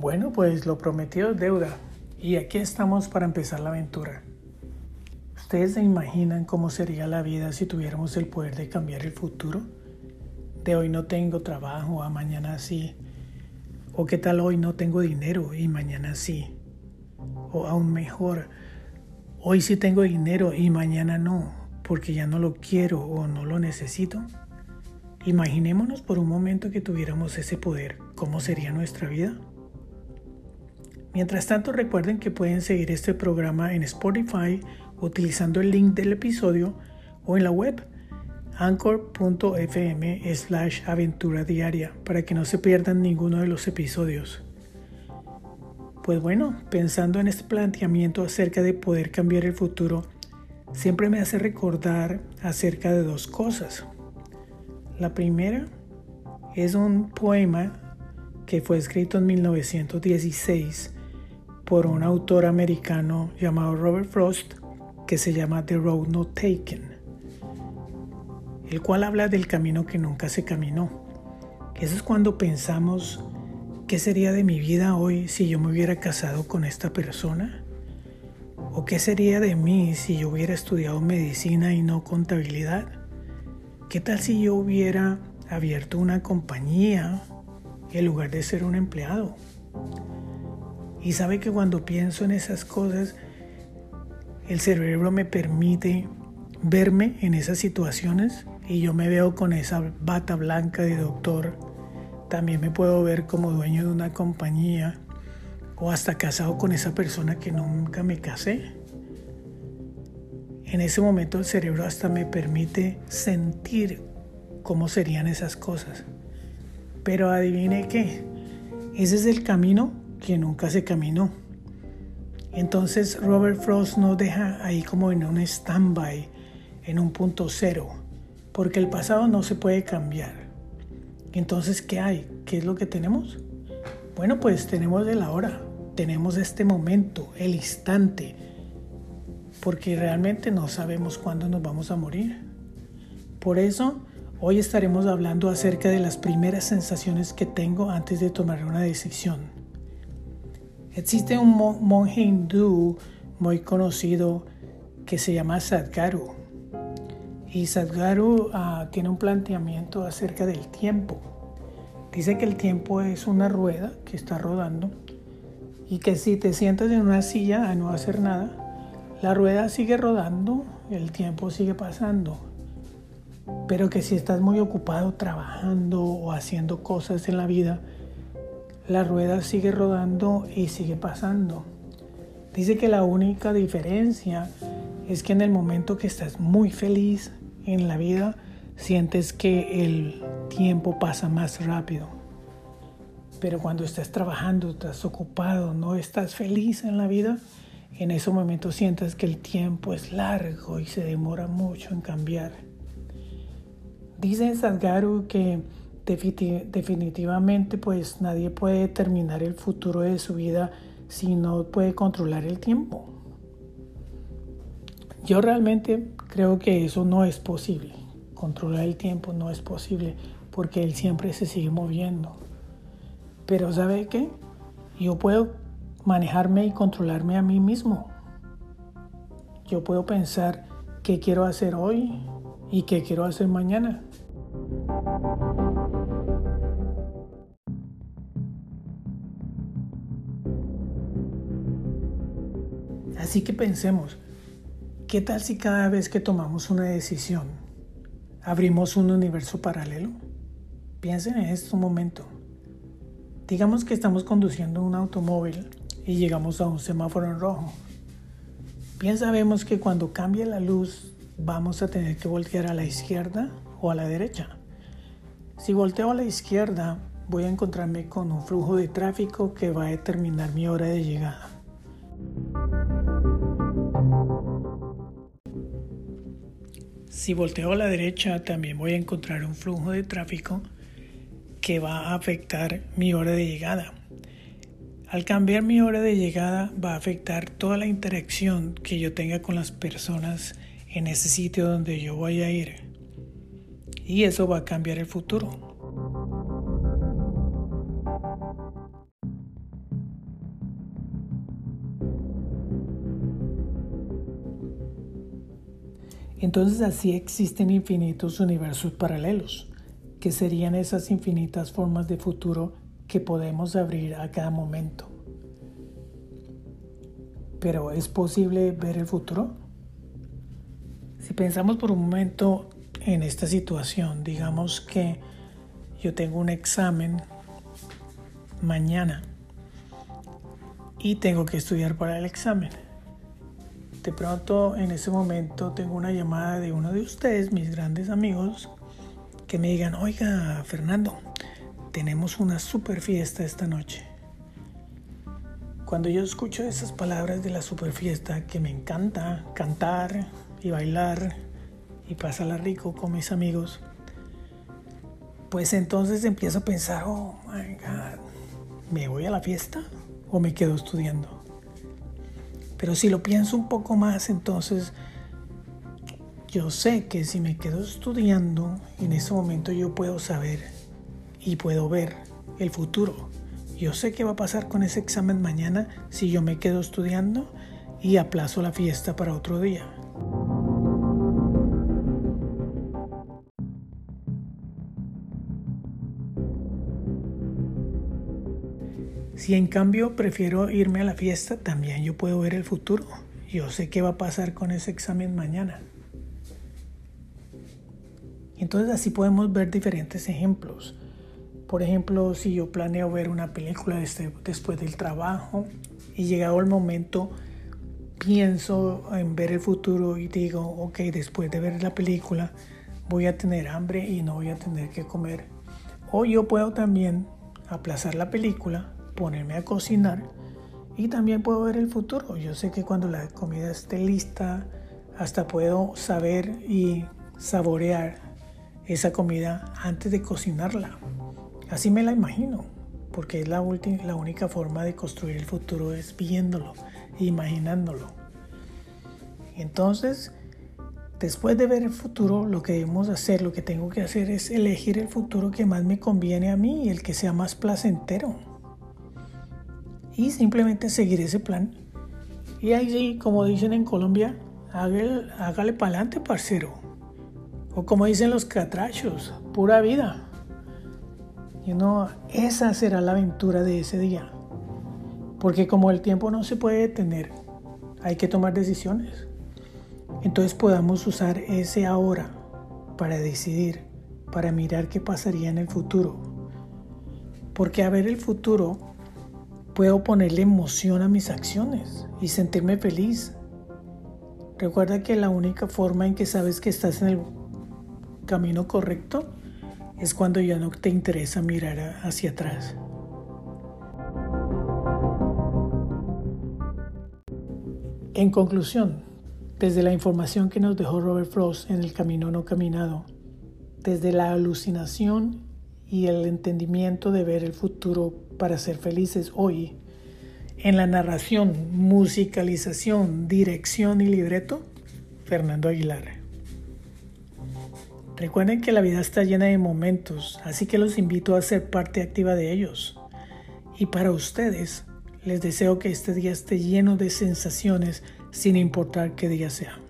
Bueno, pues lo prometido es deuda y aquí estamos para empezar la aventura. ¿Ustedes se imaginan cómo sería la vida si tuviéramos el poder de cambiar el futuro? De hoy no tengo trabajo, a mañana sí. O qué tal hoy no tengo dinero y mañana sí. O aún mejor, hoy sí tengo dinero y mañana no, porque ya no lo quiero o no lo necesito. Imaginémonos por un momento que tuviéramos ese poder, ¿cómo sería nuestra vida? Mientras tanto, recuerden que pueden seguir este programa en Spotify utilizando el link del episodio o en la web anchor.fm slash aventura diaria para que no se pierdan ninguno de los episodios. Pues bueno, pensando en este planteamiento acerca de poder cambiar el futuro, siempre me hace recordar acerca de dos cosas. La primera es un poema que fue escrito en 1916 por un autor americano llamado Robert Frost que se llama The Road Not Taken, el cual habla del camino que nunca se caminó. Eso es cuando pensamos, ¿qué sería de mi vida hoy si yo me hubiera casado con esta persona? ¿O qué sería de mí si yo hubiera estudiado medicina y no contabilidad? ¿Qué tal si yo hubiera abierto una compañía en lugar de ser un empleado? Y sabe que cuando pienso en esas cosas, el cerebro me permite verme en esas situaciones y yo me veo con esa bata blanca de doctor. También me puedo ver como dueño de una compañía o hasta casado con esa persona que nunca me casé. En ese momento el cerebro hasta me permite sentir cómo serían esas cosas. Pero adivine qué, ese es el camino que nunca se caminó. Entonces Robert Frost nos deja ahí como en un stand-by, en un punto cero, porque el pasado no se puede cambiar. Entonces, ¿qué hay? ¿Qué es lo que tenemos? Bueno, pues tenemos el ahora, tenemos este momento, el instante, porque realmente no sabemos cuándo nos vamos a morir. Por eso, hoy estaremos hablando acerca de las primeras sensaciones que tengo antes de tomar una decisión. Existe un monje hindú muy conocido que se llama Sadhguru. Y Sadhguru ah, tiene un planteamiento acerca del tiempo. Dice que el tiempo es una rueda que está rodando y que si te sientas en una silla a no hacer nada, la rueda sigue rodando, el tiempo sigue pasando. Pero que si estás muy ocupado trabajando o haciendo cosas en la vida, la rueda sigue rodando y sigue pasando. Dice que la única diferencia es que en el momento que estás muy feliz en la vida, sientes que el tiempo pasa más rápido. Pero cuando estás trabajando, estás ocupado, no estás feliz en la vida, en ese momento sientes que el tiempo es largo y se demora mucho en cambiar. Dice Sadhguru que definitivamente pues nadie puede determinar el futuro de su vida si no puede controlar el tiempo. Yo realmente creo que eso no es posible. Controlar el tiempo no es posible porque él siempre se sigue moviendo. Pero ¿sabe qué? Yo puedo manejarme y controlarme a mí mismo. Yo puedo pensar qué quiero hacer hoy y qué quiero hacer mañana. Así que pensemos, ¿qué tal si cada vez que tomamos una decisión abrimos un universo paralelo? Piensen en esto un momento. Digamos que estamos conduciendo un automóvil y llegamos a un semáforo en rojo. Bien sabemos que cuando cambie la luz vamos a tener que voltear a la izquierda o a la derecha. Si volteo a la izquierda voy a encontrarme con un flujo de tráfico que va a determinar mi hora de llegada. Si volteo a la derecha también voy a encontrar un flujo de tráfico que va a afectar mi hora de llegada. Al cambiar mi hora de llegada va a afectar toda la interacción que yo tenga con las personas en ese sitio donde yo voy a ir. Y eso va a cambiar el futuro. Entonces así existen infinitos universos paralelos, que serían esas infinitas formas de futuro que podemos abrir a cada momento. Pero ¿es posible ver el futuro? Si pensamos por un momento en esta situación, digamos que yo tengo un examen mañana y tengo que estudiar para el examen. De pronto en ese momento tengo una llamada de uno de ustedes, mis grandes amigos, que me digan, oiga Fernando, tenemos una super fiesta esta noche. Cuando yo escucho esas palabras de la super fiesta, que me encanta cantar y bailar y pasarla rico con mis amigos, pues entonces empiezo a pensar, oh my God, ¿me voy a la fiesta o me quedo estudiando? Pero si lo pienso un poco más, entonces yo sé que si me quedo estudiando, en ese momento yo puedo saber y puedo ver el futuro. Yo sé qué va a pasar con ese examen mañana si yo me quedo estudiando y aplazo la fiesta para otro día. Si en cambio prefiero irme a la fiesta, también yo puedo ver el futuro. Yo sé qué va a pasar con ese examen mañana. Entonces así podemos ver diferentes ejemplos. Por ejemplo, si yo planeo ver una película después del trabajo y llegado el momento pienso en ver el futuro y digo, ok, después de ver la película voy a tener hambre y no voy a tener que comer. O yo puedo también aplazar la película ponerme a cocinar y también puedo ver el futuro. Yo sé que cuando la comida esté lista, hasta puedo saber y saborear esa comida antes de cocinarla. Así me la imagino, porque es la, la única forma de construir el futuro es viéndolo, imaginándolo. Entonces, después de ver el futuro, lo que debemos hacer, lo que tengo que hacer es elegir el futuro que más me conviene a mí y el que sea más placentero y simplemente seguir ese plan. Y ahí como dicen en Colombia, hágale, hágale para adelante, parcero. O como dicen los catrachos, pura vida. Y no, esa será la aventura de ese día. Porque como el tiempo no se puede detener, hay que tomar decisiones. Entonces podamos usar ese ahora para decidir, para mirar qué pasaría en el futuro. Porque a ver el futuro Puedo ponerle emoción a mis acciones y sentirme feliz. Recuerda que la única forma en que sabes que estás en el camino correcto es cuando ya no te interesa mirar hacia atrás. En conclusión, desde la información que nos dejó Robert Frost en El Camino No Caminado, desde la alucinación y el entendimiento de ver el futuro para ser felices hoy, en la narración, musicalización, dirección y libreto, Fernando Aguilar. Recuerden que la vida está llena de momentos, así que los invito a ser parte activa de ellos. Y para ustedes, les deseo que este día esté lleno de sensaciones sin importar qué día sea.